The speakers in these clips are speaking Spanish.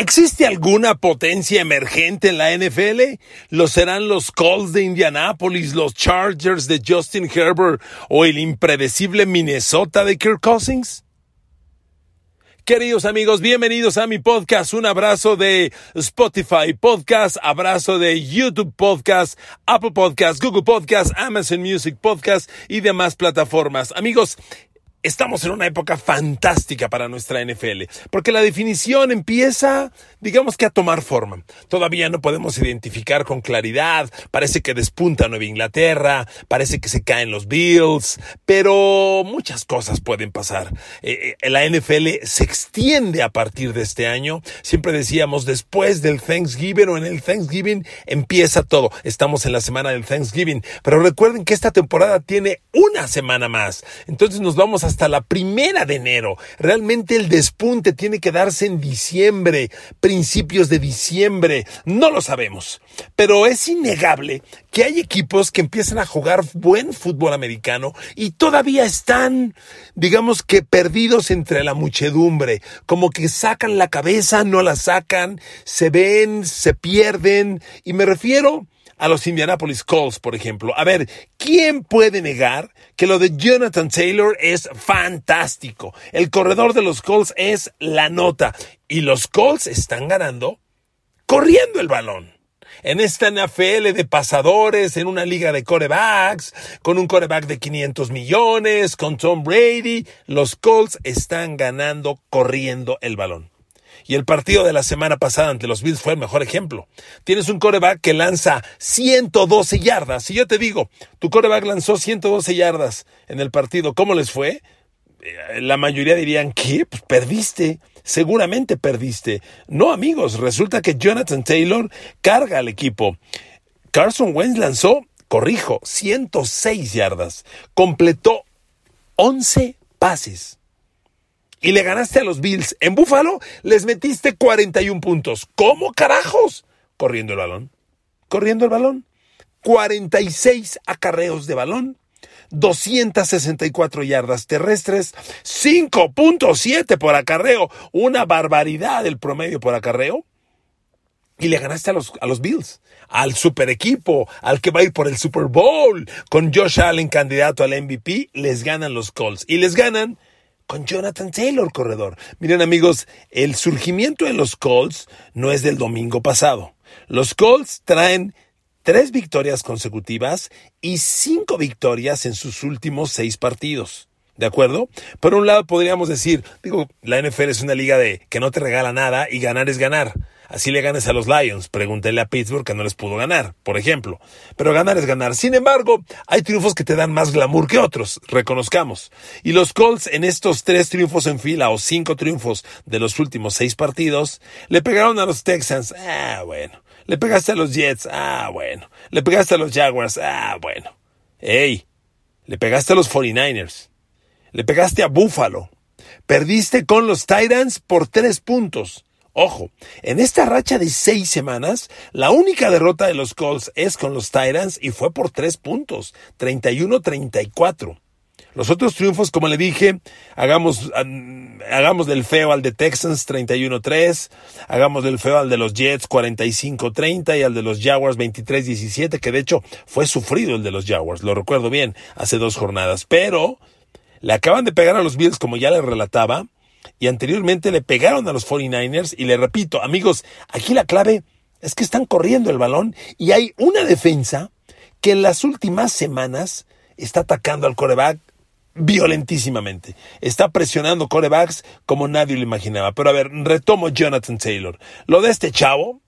¿Existe alguna potencia emergente en la NFL? ¿Lo serán los Colts de Indianapolis, los Chargers de Justin Herbert o el impredecible Minnesota de Kirk Cousins? Queridos amigos, bienvenidos a mi podcast. Un abrazo de Spotify Podcast, abrazo de YouTube Podcast, Apple Podcast, Google Podcast, Amazon Music Podcast y demás plataformas. Amigos, Estamos en una época fantástica para nuestra NFL, porque la definición empieza, digamos que a tomar forma. Todavía no podemos identificar con claridad, parece que despunta Nueva Inglaterra, parece que se caen los Bills, pero muchas cosas pueden pasar. Eh, eh, la NFL se extiende a partir de este año. Siempre decíamos, después del Thanksgiving o en el Thanksgiving empieza todo. Estamos en la semana del Thanksgiving, pero recuerden que esta temporada tiene una semana más. Entonces nos vamos a hasta la primera de enero. Realmente el despunte tiene que darse en diciembre, principios de diciembre. No lo sabemos. Pero es innegable que hay equipos que empiezan a jugar buen fútbol americano y todavía están, digamos que perdidos entre la muchedumbre. Como que sacan la cabeza, no la sacan, se ven, se pierden. Y me refiero a los Indianapolis Colts, por ejemplo. A ver, ¿quién puede negar que lo de Jonathan Taylor es fantástico? El corredor de los Colts es la nota. Y los Colts están ganando corriendo el balón. En esta NFL de pasadores, en una liga de corebacks, con un coreback de 500 millones, con Tom Brady, los Colts están ganando corriendo el balón. Y el partido de la semana pasada ante los Bills fue el mejor ejemplo. Tienes un coreback que lanza 112 yardas. Y yo te digo, tu coreback lanzó 112 yardas en el partido. ¿Cómo les fue? Eh, la mayoría dirían, ¿qué? Pues perdiste. Seguramente perdiste. No, amigos, resulta que Jonathan Taylor carga al equipo. Carson Wentz lanzó, corrijo, 106 yardas. Completó 11 pases y le ganaste a los Bills. En Búfalo les metiste 41 puntos. ¿Cómo carajos? Corriendo el balón. Corriendo el balón. 46 acarreos de balón. 264 yardas terrestres, 5.7 por acarreo, una barbaridad el promedio por acarreo. Y le ganaste a los, a los Bills, al super equipo, al que va a ir por el Super Bowl, con Josh Allen candidato al MVP, les ganan los Colts. Y les ganan con Jonathan Taylor, corredor. Miren amigos, el surgimiento de los Colts no es del domingo pasado. Los Colts traen tres victorias consecutivas y cinco victorias en sus últimos seis partidos. ¿De acuerdo? Por un lado podríamos decir, digo, la NFL es una liga de que no te regala nada y ganar es ganar. Así le ganes a los Lions. Pregúntele a Pittsburgh que no les pudo ganar, por ejemplo. Pero ganar es ganar. Sin embargo, hay triunfos que te dan más glamour que otros, reconozcamos. Y los Colts en estos tres triunfos en fila o cinco triunfos de los últimos seis partidos, le pegaron a los Texans. Ah, bueno. Le pegaste a los Jets. Ah, bueno. Le pegaste a los Jaguars. Ah, bueno. Ey, le pegaste a los 49ers. Le pegaste a Buffalo. Perdiste con los Titans por tres puntos. Ojo, en esta racha de seis semanas, la única derrota de los Colts es con los Titans y fue por tres puntos, 31-34. Los otros triunfos, como le dije, hagamos, hagamos del feo al de Texans 31-3, hagamos del feo al de los Jets 45-30 y al de los Jaguars 23-17, que de hecho fue sufrido el de los Jaguars, lo recuerdo bien, hace dos jornadas, pero le acaban de pegar a los Bills, como ya les relataba, y anteriormente le pegaron a los 49ers y le repito, amigos, aquí la clave es que están corriendo el balón y hay una defensa que en las últimas semanas está atacando al coreback violentísimamente. Está presionando corebacks como nadie lo imaginaba. Pero a ver, retomo Jonathan Taylor. Lo de este chavo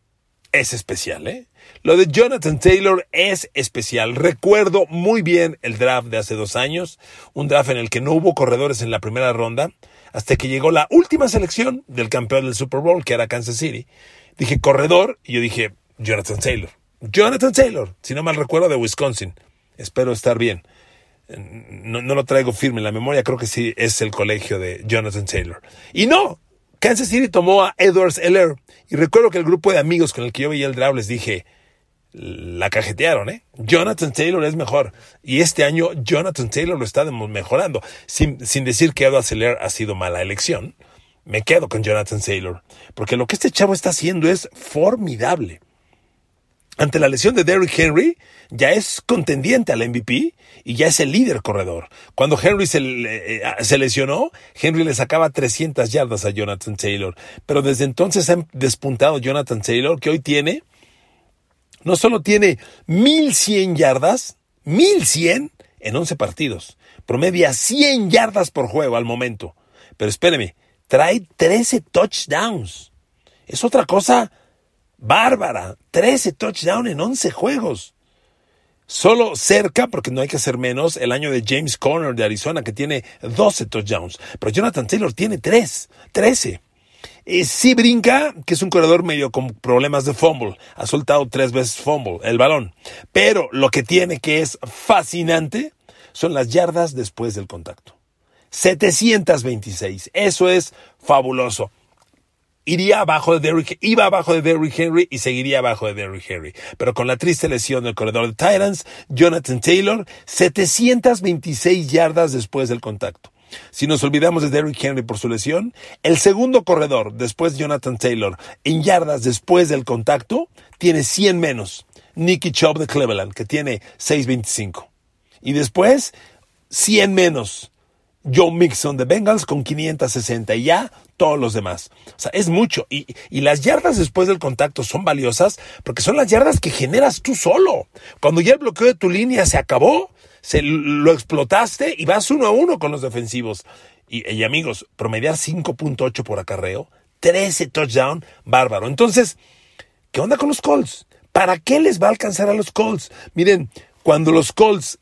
es especial, ¿eh? Lo de Jonathan Taylor es especial. Recuerdo muy bien el draft de hace dos años, un draft en el que no hubo corredores en la primera ronda hasta que llegó la última selección del campeón del Super Bowl, que era Kansas City. Dije corredor y yo dije Jonathan Taylor. Jonathan Taylor, si no mal recuerdo, de Wisconsin. Espero estar bien. No, lo traigo firme en la memoria, creo que sí es el colegio de Jonathan Taylor. Y no, Kansas City tomó a Edwards Eller. Y recuerdo que el grupo de amigos con el que yo veía el draft les dije, la cajetearon, ¿eh? Jonathan Taylor es mejor. Y este año Jonathan Taylor lo está mejorando. Sin, sin decir que Edward Seller ha sido mala elección. me quedo con Jonathan Taylor, porque lo que este chavo está haciendo es formidable. Ante la lesión de Derrick Henry, ya es contendiente al MVP y ya es el líder corredor. Cuando Henry se, eh, se, lesionó, Henry le sacaba 300 yardas a Jonathan Taylor. Pero desde entonces ha despuntado Jonathan Taylor, que hoy tiene, no solo tiene 1100 yardas, 1100 en 11 partidos. Promedia 100 yardas por juego al momento. Pero espéreme, trae 13 touchdowns. Es otra cosa bárbara. 13 touchdowns en 11 juegos. Solo cerca, porque no hay que hacer menos, el año de James Conner de Arizona, que tiene 12 touchdowns. Pero Jonathan Taylor tiene 3, 13. Y sí brinca, que es un corredor medio con problemas de fumble. Ha soltado tres veces fumble, el balón. Pero lo que tiene que es fascinante son las yardas después del contacto. 726. Eso es fabuloso iría abajo de Derrick, iba abajo de Derrick Henry y seguiría abajo de Derrick Henry. Pero con la triste lesión del corredor de Titans, Jonathan Taylor, 726 yardas después del contacto. Si nos olvidamos de Derrick Henry por su lesión, el segundo corredor después de Jonathan Taylor en yardas después del contacto tiene 100 menos. Nicky Chubb de Cleveland, que tiene 625. Y después, 100 menos. Joe Mixon de Bengals con 560 y ya todos los demás. O sea, es mucho. Y, y, las yardas después del contacto son valiosas porque son las yardas que generas tú solo. Cuando ya el bloqueo de tu línea se acabó, se lo explotaste y vas uno a uno con los defensivos. Y, amigos, promediar 5.8 por acarreo, 13 touchdown, bárbaro. Entonces, ¿qué onda con los Colts? ¿Para qué les va a alcanzar a los Colts? Miren, cuando los Colts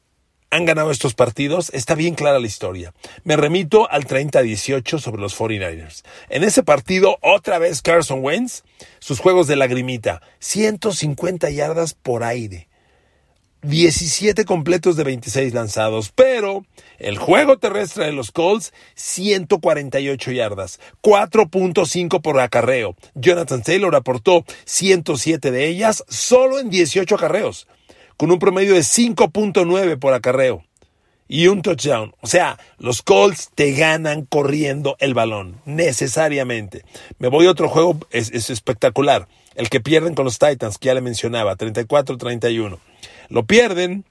han ganado estos partidos, está bien clara la historia. Me remito al 30-18 sobre los 49ers. En ese partido, otra vez Carson Wentz, sus juegos de lagrimita, 150 yardas por aire. 17 completos de 26 lanzados, pero el juego terrestre de los Colts, 148 yardas, 4.5 por acarreo. Jonathan Taylor aportó 107 de ellas solo en 18 acarreos con un promedio de 5.9 por acarreo y un touchdown. O sea, los Colts te ganan corriendo el balón, necesariamente. Me voy a otro juego, es, espectacular. El que pierden con los Titans, que ya le mencionaba, 34-31. Lo pierden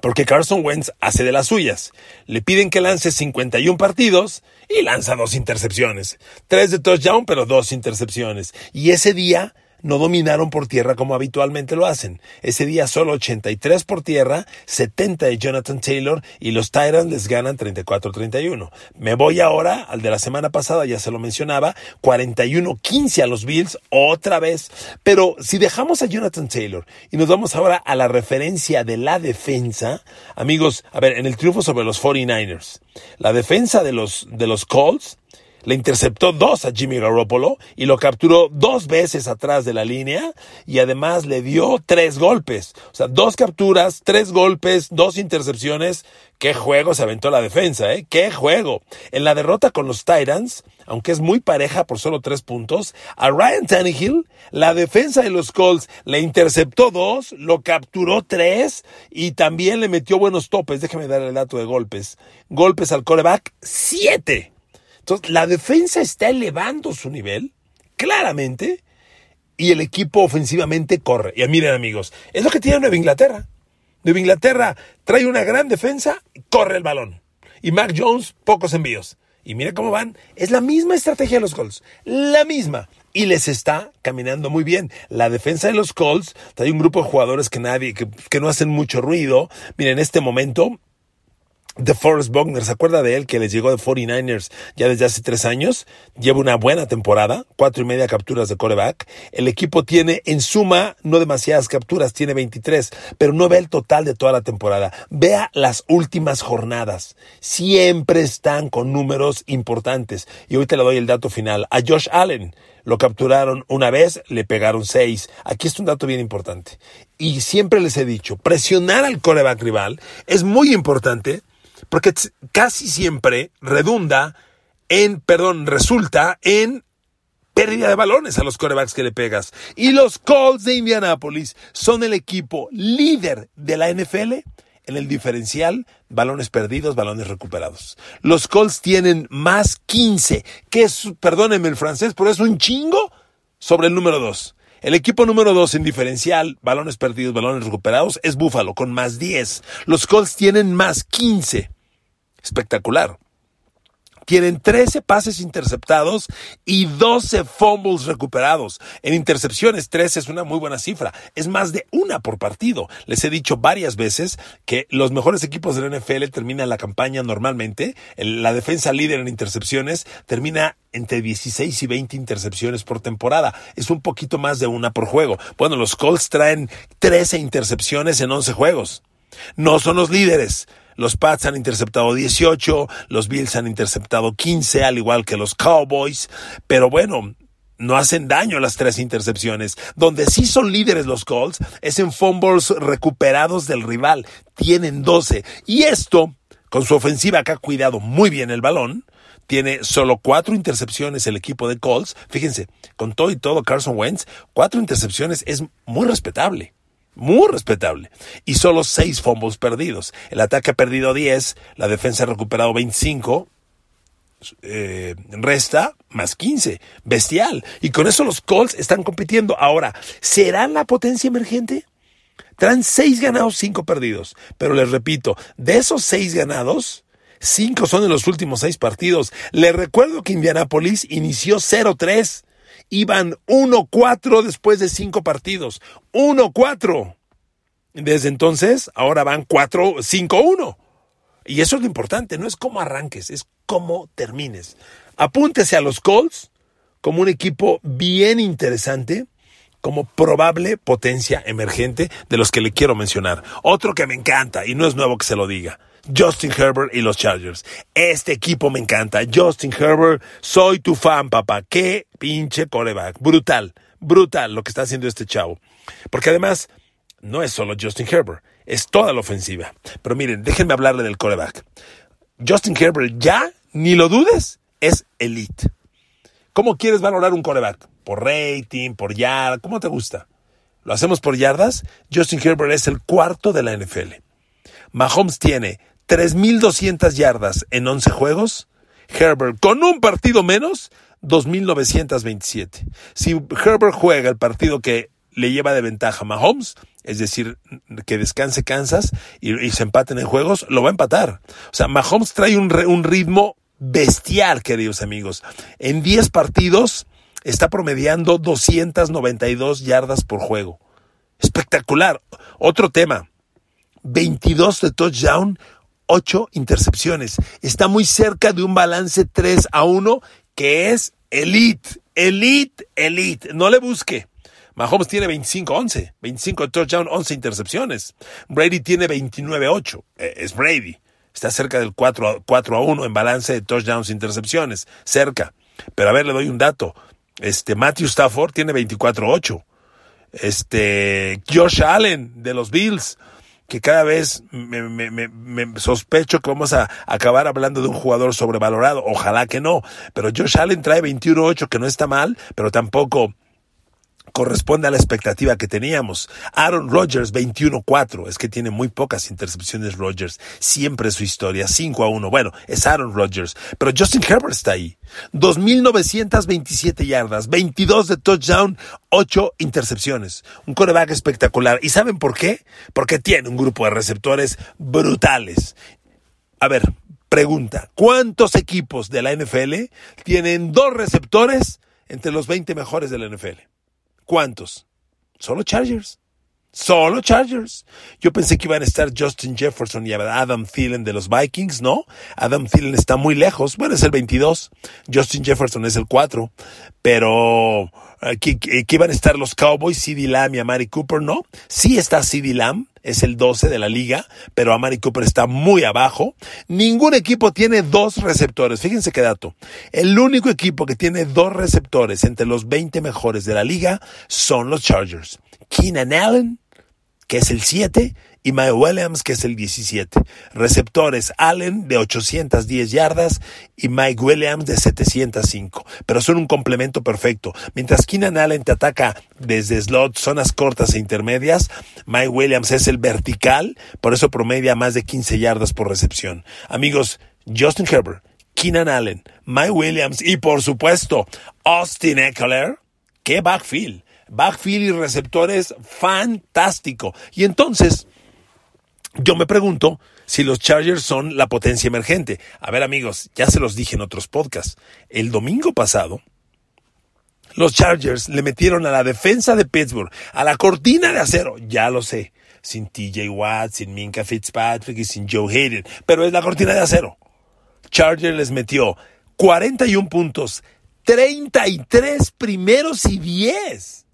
porque Carson Wentz hace de las suyas. Le piden que lance 51 partidos y lanza dos intercepciones. Tres de touchdown, pero dos intercepciones. Y ese día no dominaron por tierra como habitualmente lo hacen. Ese día solo 83 por tierra, 70 de Jonathan Taylor y los Tyrants les ganan 34-31. Me voy ahora al de la semana pasada, ya se lo mencionaba, 41-15 a los Bills otra vez. Pero si dejamos a Jonathan Taylor y nos vamos ahora a la referencia de la defensa, amigos, a ver, en el triunfo sobre los 49ers, la defensa de los, de los Colts le interceptó dos a Jimmy Garoppolo y lo capturó dos veces atrás de la línea y además le dio tres golpes. O sea, dos capturas, tres golpes, dos intercepciones. Qué juego se aventó la defensa, ¿eh? Qué juego. En la derrota con los Titans, aunque es muy pareja por solo tres puntos, a Ryan Tannehill, la defensa de los Colts le interceptó dos, lo capturó tres y también le metió buenos topes. Déjeme dar el dato de golpes. Golpes al coreback, siete. Entonces, la defensa está elevando su nivel, claramente, y el equipo ofensivamente corre. Y miren, amigos, es lo que tiene Nueva Inglaterra. Nueva Inglaterra trae una gran defensa, corre el balón. Y Mac Jones, pocos envíos. Y mira cómo van. Es la misma estrategia de los Colts. La misma. Y les está caminando muy bien. La defensa de los Colts, trae un grupo de jugadores que nadie, que, que no hacen mucho ruido. Miren, en este momento, de Forrest Buckner, ¿se acuerda de él que les llegó de 49ers ya desde hace tres años? Lleva una buena temporada, cuatro y media capturas de coreback. El equipo tiene en suma no demasiadas capturas, tiene 23, pero no ve el total de toda la temporada. Vea las últimas jornadas. Siempre están con números importantes. Y hoy te le doy el dato final. A Josh Allen lo capturaron una vez, le pegaron seis. Aquí está un dato bien importante. Y siempre les he dicho, presionar al coreback rival es muy importante porque casi siempre redunda en, perdón, resulta en pérdida de balones a los corebacks que le pegas. Y los Colts de Indianapolis son el equipo líder de la NFL en el diferencial, balones perdidos, balones recuperados. Los Colts tienen más 15, que es, perdónenme el francés, pero es un chingo sobre el número 2. El equipo número 2 en diferencial, balones perdidos, balones recuperados, es Buffalo con más 10. Los Colts tienen más 15. Espectacular tienen 13 pases interceptados y 12 fumbles recuperados. En intercepciones, 13 es una muy buena cifra. Es más de una por partido. Les he dicho varias veces que los mejores equipos de la NFL terminan la campaña normalmente. La defensa líder en intercepciones termina entre 16 y 20 intercepciones por temporada. Es un poquito más de una por juego. Bueno, los Colts traen 13 intercepciones en 11 juegos. No son los líderes. Los Pats han interceptado 18, los Bills han interceptado 15, al igual que los Cowboys. Pero bueno, no hacen daño las tres intercepciones. Donde sí son líderes los Colts es en fumbles recuperados del rival. Tienen 12. Y esto, con su ofensiva que ha cuidado muy bien el balón, tiene solo cuatro intercepciones el equipo de Colts. Fíjense, con todo y todo Carson Wentz, cuatro intercepciones es muy respetable muy respetable. Y solo seis fumbles perdidos. El ataque ha perdido 10, la defensa ha recuperado 25, eh, resta más 15. Bestial. Y con eso los Colts están compitiendo. Ahora, ¿serán la potencia emergente? Traen seis ganados, cinco perdidos. Pero les repito, de esos seis ganados, cinco son en los últimos seis partidos. Les recuerdo que Indianapolis inició 0-3 iban 1-4 después de cinco partidos. 1-4. Desde entonces, ahora van 4-5-1. Y eso es lo importante, no es cómo arranques, es cómo termines. Apúntese a los Colts como un equipo bien interesante, como probable potencia emergente de los que le quiero mencionar. Otro que me encanta, y no es nuevo que se lo diga, Justin Herbert y los Chargers. Este equipo me encanta. Justin Herbert, soy tu fan, papá. Qué pinche coreback. Brutal, brutal lo que está haciendo este chavo. Porque además, no es solo Justin Herbert, es toda la ofensiva. Pero miren, déjenme hablarle del coreback. Justin Herbert ya, ni lo dudes, es elite. ¿Cómo quieres valorar un coreback? ¿Por rating? ¿Por yard? ¿Cómo te gusta? ¿Lo hacemos por yardas? Justin Herbert es el cuarto de la NFL. Mahomes tiene 3.200 yardas en 11 juegos. Herbert, con un partido menos, 2.927. Si Herbert juega el partido que le lleva de ventaja a Mahomes, es decir, que descanse Kansas y, se empaten en juegos, lo va a empatar. O sea, Mahomes trae un, un ritmo bestial, queridos amigos. En 10 partidos está promediando 292 yardas por juego. Espectacular. Otro tema. 22 de touchdown, 8 intercepciones. Está muy cerca de un balance 3 a 1 que es elite, elite, elite. No le busque. Mahomes tiene 25-11, 25 touchdown, 11 intercepciones. Brady tiene 29-8. Eh, es Brady. Está cerca del 4 a, 4 a 1 en balance de touchdowns, intercepciones. Cerca. Pero a ver, le doy un dato. Este, Matthew Stafford tiene 24-8. Este, Josh Allen de los Bills que cada vez me, me, me, sospecho que vamos a acabar hablando de un jugador sobrevalorado. Ojalá que no. Pero Josh Allen trae 21-8, que no está mal, pero tampoco corresponde a la expectativa que teníamos. Aaron Rodgers 21-4, es que tiene muy pocas intercepciones Rodgers, siempre su historia, 5 a 1. Bueno, es Aaron Rodgers, pero Justin Herbert está ahí. 2.927 yardas, 22 de touchdown, 8 intercepciones. Un coreback espectacular. ¿Y saben por qué? Porque tiene un grupo de receptores brutales. A ver, pregunta, ¿cuántos equipos de la NFL tienen dos receptores entre los 20 mejores de la NFL? ¿Cuántos? Solo Chargers. Solo Chargers. Yo pensé que iban a estar Justin Jefferson y Adam Thielen de los Vikings, ¿no? Adam Thielen está muy lejos. Bueno, es el 22. Justin Jefferson es el 4. Pero eh, iban a estar los Cowboys, CD Lamb y Amari Cooper, ¿no? Sí está CD Lamb, es el 12 de la liga, pero Amari Cooper está muy abajo. Ningún equipo tiene dos receptores. Fíjense qué dato. El único equipo que tiene dos receptores entre los 20 mejores de la liga son los Chargers. Keenan Allen, que es el 7, y Mike Williams, que es el 17. Receptores, Allen de 810 yardas y Mike Williams de 705. Pero son un complemento perfecto. Mientras Keenan Allen te ataca desde slot, zonas cortas e intermedias, Mike Williams es el vertical, por eso promedia más de 15 yardas por recepción. Amigos, Justin Herbert, Keenan Allen, Mike Williams y por supuesto Austin Eckler. ¡Qué backfield! Backfield y receptores fantástico. Y entonces, yo me pregunto si los Chargers son la potencia emergente. A ver amigos, ya se los dije en otros podcasts. El domingo pasado, los Chargers le metieron a la defensa de Pittsburgh, a la cortina de acero, ya lo sé, sin TJ Watt, sin Minka Fitzpatrick y sin Joe Hayden, pero es la cortina de acero. Chargers les metió 41 puntos, 33 primeros y 10.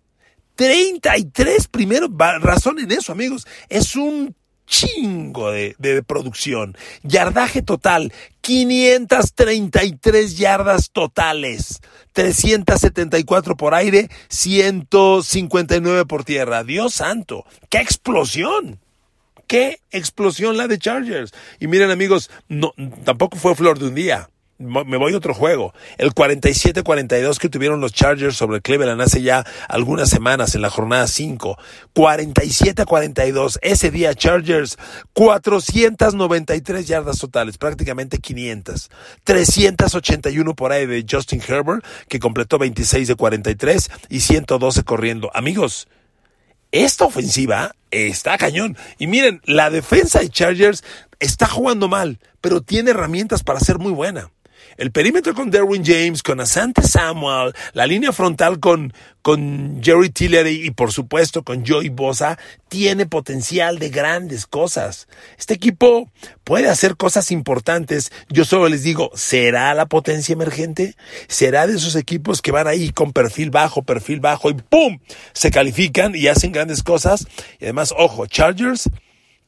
33 primeros, razón en eso amigos, es un chingo de, producción. Yardaje total, 533 yardas totales. 374 por aire, 159 por tierra. Dios santo, qué explosión. Qué explosión la de Chargers. Y miren amigos, no, tampoco fue flor de un día me voy a otro juego. El 47-42 que tuvieron los Chargers sobre Cleveland hace ya algunas semanas en la jornada 5. 47-42. Ese día Chargers 493 yardas totales, prácticamente 500. 381 por ahí de Justin Herbert, que completó 26 de 43 y 112 corriendo. Amigos, esta ofensiva está cañón. Y miren, la defensa de Chargers está jugando mal, pero tiene herramientas para ser muy buena. El perímetro con Derwin James, con Asante Samuel, la línea frontal con, con Jerry Tillery y por supuesto con Joey Bosa, tiene potencial de grandes cosas. Este equipo puede hacer cosas importantes. Yo solo les digo, ¿será la potencia emergente? ¿Será de esos equipos que van ahí con perfil bajo, perfil bajo y ¡pum! Se califican y hacen grandes cosas. Y además, ojo, Chargers,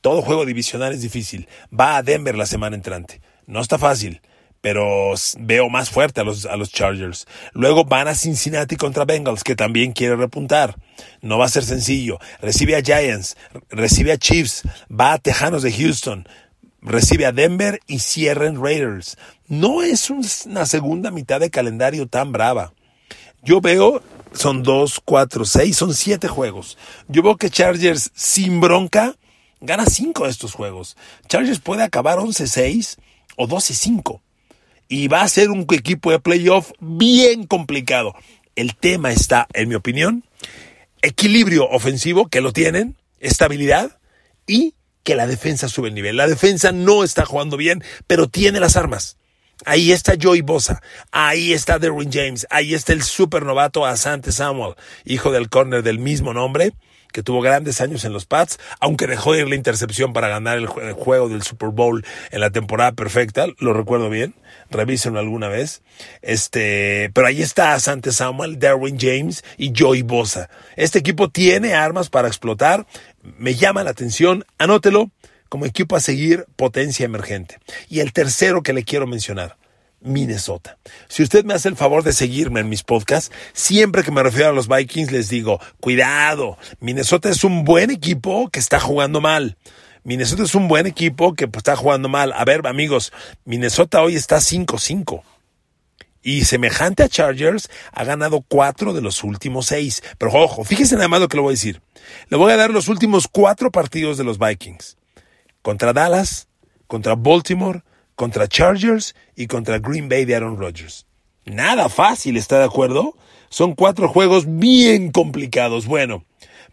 todo juego divisional es difícil. Va a Denver la semana entrante. No está fácil pero veo más fuerte a los, a los Chargers. Luego van a Cincinnati contra Bengals, que también quiere repuntar. No va a ser sencillo. Recibe a Giants, recibe a Chiefs, va a Tejanos de Houston, recibe a Denver y cierra en Raiders. No es una segunda mitad de calendario tan brava. Yo veo, son dos, cuatro, seis, son siete juegos. Yo veo que Chargers sin bronca gana cinco de estos juegos. Chargers puede acabar 11-6 o 12-5 y va a ser un equipo de playoff bien complicado. El tema está, en mi opinión, equilibrio ofensivo, que lo tienen, estabilidad y que la defensa sube el nivel. La defensa no está jugando bien, pero tiene las armas. Ahí está Joey Bosa, ahí está Derwin James, ahí está el supernovato Asante Samuel, hijo del corner del mismo nombre, que tuvo grandes años en los Pats, aunque dejó de ir la intercepción para ganar el, juego del Super Bowl en la temporada perfecta, lo recuerdo bien, revísenlo alguna vez. Este, pero ahí está Sante Samuel, Darwin James y Joey Bosa. Este equipo tiene armas para explotar, me llama la atención, anótelo como equipo a seguir potencia emergente. Y el tercero que le quiero mencionar, Minnesota. Si usted me hace el favor de seguirme en mis podcasts, siempre que me refiero a los Vikings les digo, cuidado, Minnesota es un buen equipo que está jugando mal. Minnesota es un buen equipo que pues, está jugando mal. A ver, amigos, Minnesota hoy está 5-5. Y semejante a Chargers, ha ganado cuatro de los últimos seis. Pero ojo, fíjese nada más lo que le voy a decir. Le voy a dar los últimos cuatro partidos de los Vikings. Contra Dallas, contra Baltimore, contra Chargers y contra Green Bay de Aaron Rodgers. Nada fácil, ¿está de acuerdo? Son cuatro juegos bien complicados. Bueno,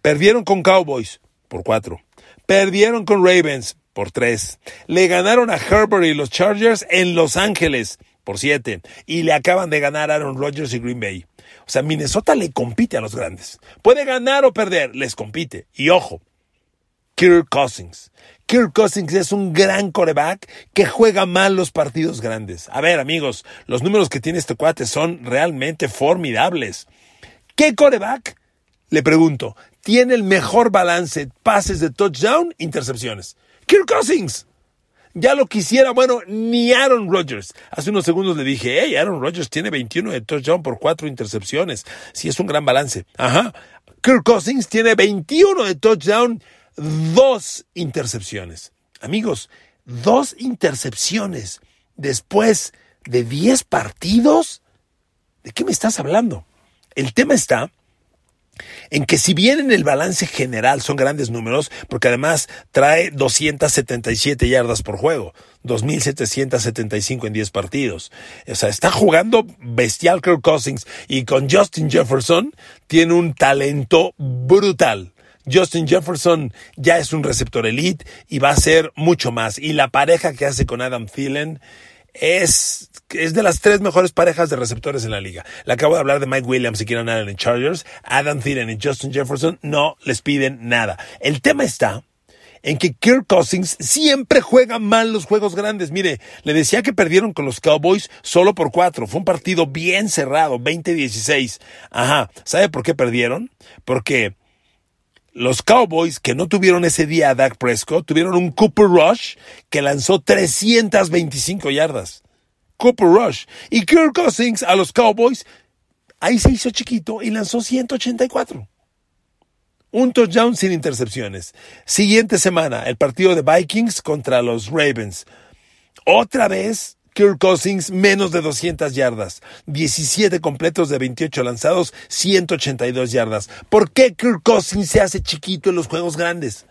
perdieron con Cowboys por cuatro. Perdieron con Ravens por tres. Le ganaron a Herbert y los Chargers en Los Ángeles por siete. Y le acaban de ganar Aaron Rodgers y Green Bay. O sea, Minnesota le compite a los grandes. Puede ganar o perder, les compite. Y ojo, Kirk Cousins. Kirk Cousins es un gran coreback que juega mal los partidos grandes. A ver, amigos, los números que tiene este cuate son realmente formidables. ¿Qué coreback? Le pregunto, tiene el mejor balance, pases de touchdown, intercepciones. Kirk Cousins. Ya lo quisiera, bueno, ni Aaron Rodgers. Hace unos segundos le dije, hey, Aaron Rodgers tiene 21 de touchdown por 4 intercepciones. Sí, es un gran balance. Ajá. Kirk Cousins tiene 21 de touchdown dos intercepciones. Amigos, dos intercepciones después de 10 partidos. ¿De qué me estás hablando? El tema está en que si bien en el balance general son grandes números, porque además trae 277 yardas por juego, 2.775 en 10 partidos. O sea, está jugando bestial Kirk Cousins y con Justin Jefferson tiene un talento brutal. Justin Jefferson ya es un receptor elite y va a ser mucho más. Y la pareja que hace con Adam Thielen es, es de las tres mejores parejas de receptores en la liga. Le acabo de hablar de Mike Williams y Kieran Allen en Chargers. Adam Thielen y Justin Jefferson no les piden nada. El tema está en que Kirk Cousins siempre juega mal los juegos grandes. Mire, le decía que perdieron con los Cowboys solo por cuatro. Fue un partido bien cerrado, 20-16. Ajá. ¿Sabe por qué perdieron? Porque los Cowboys, que no tuvieron ese día a Dak Prescott, tuvieron un Cooper Rush que lanzó 325 yardas. Cooper Rush. Y Kirk Cousins a los Cowboys, ahí se hizo chiquito y lanzó 184. Un touchdown sin intercepciones. Siguiente semana, el partido de Vikings contra los Ravens. Otra vez Kirk Cousins menos de 200 yardas, 17 completos de 28 lanzados, 182 yardas. ¿Por qué Kirk Cousins se hace chiquito en los juegos grandes?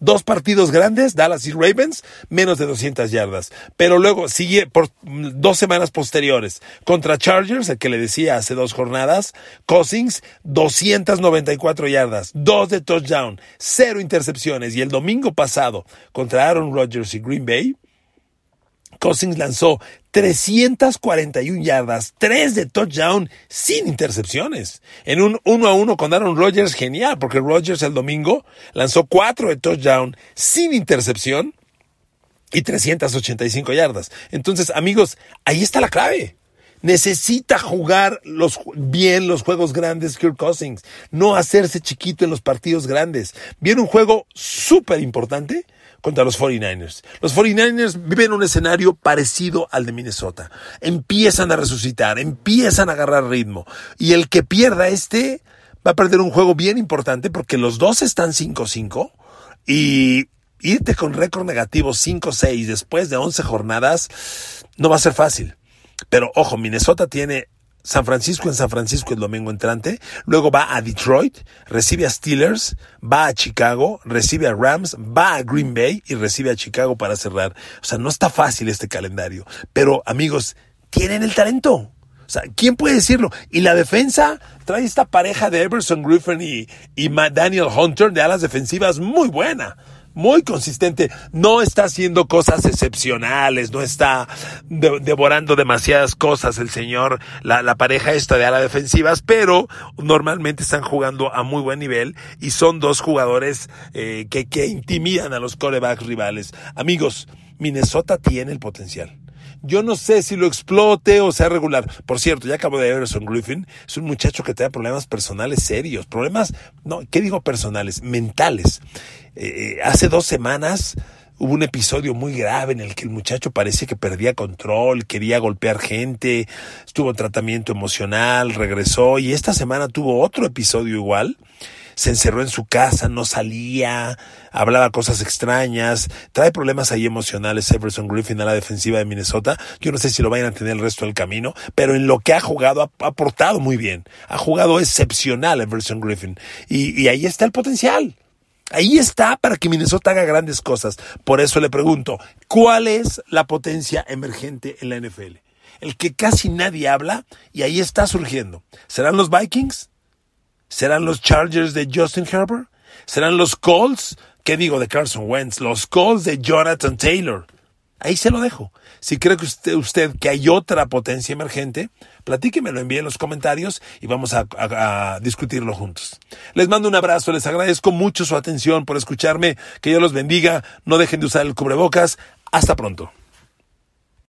Dos partidos grandes, Dallas y Ravens, menos de 200 yardas. Pero luego sigue por dos semanas posteriores contra Chargers, el que le decía hace dos jornadas, Cousins, 294 yardas, dos de touchdown, cero intercepciones. Y el domingo pasado contra Aaron Rodgers y Green Bay, Cousins lanzó 341 yardas, 3 de touchdown sin intercepciones. En un 1 a 1 con Aaron Rodgers, genial, porque Rodgers el domingo lanzó 4 de touchdown sin intercepción y 385 yardas. Entonces, amigos, ahí está la clave. Necesita jugar los, bien los juegos grandes Kirk Cousins, no hacerse chiquito en los partidos grandes. Viene un juego súper importante contra los 49ers. Los 49ers viven un escenario parecido al de Minnesota. Empiezan a resucitar, empiezan a agarrar ritmo. Y el que pierda este va a perder un juego bien importante porque los dos están 5-5 y irte con récord negativo 5-6 después de 11 jornadas no va a ser fácil. Pero ojo, Minnesota tiene San Francisco en San Francisco el domingo entrante, luego va a Detroit, recibe a Steelers, va a Chicago, recibe a Rams, va a Green Bay y recibe a Chicago para cerrar. O sea, no está fácil este calendario, pero amigos, tienen el talento. O sea, ¿quién puede decirlo? Y la defensa trae esta pareja de Everson Griffin y, y Daniel Hunter de alas defensivas muy buena muy consistente, no está haciendo cosas excepcionales, no está devorando demasiadas cosas el señor, la, la pareja esta de ala defensivas, pero normalmente están jugando a muy buen nivel y son dos jugadores eh, que, que intimidan a los corebacks rivales. Amigos, Minnesota tiene el potencial. Yo no sé si lo explote o sea regular. Por cierto, ya acabo de Everson Griffin. Es un muchacho que tiene problemas personales serios. Problemas, no, ¿qué digo personales? Mentales. Eh, hace dos semanas hubo un episodio muy grave en el que el muchacho parecía que perdía control, quería golpear gente, estuvo en tratamiento emocional, regresó y esta semana tuvo otro episodio igual se encerró en su casa, no salía, hablaba cosas extrañas, trae problemas ahí emocionales Everson Griffin a la defensiva de Minnesota. Yo no sé si lo vayan a tener el resto del camino, pero en lo que ha jugado ha aportado muy bien. Ha jugado excepcional Everson Griffin. Y, y ahí está el potencial. Ahí está para que Minnesota haga grandes cosas. Por eso le pregunto, ¿cuál es la potencia emergente en la NFL? El que casi nadie habla y ahí está surgiendo. ¿Serán los Vikings? ¿Serán los Chargers de Justin Herbert? ¿Serán los Colts? ¿Qué digo de Carson Wentz? Los Colts de Jonathan Taylor. Ahí se lo dejo. Si cree que usted, que hay otra potencia emergente, platíquemelo, envíe en los comentarios y vamos a, a, discutirlo juntos. Les mando un abrazo, les agradezco mucho su atención por escucharme, que Dios los bendiga, no dejen de usar el cubrebocas. Hasta pronto.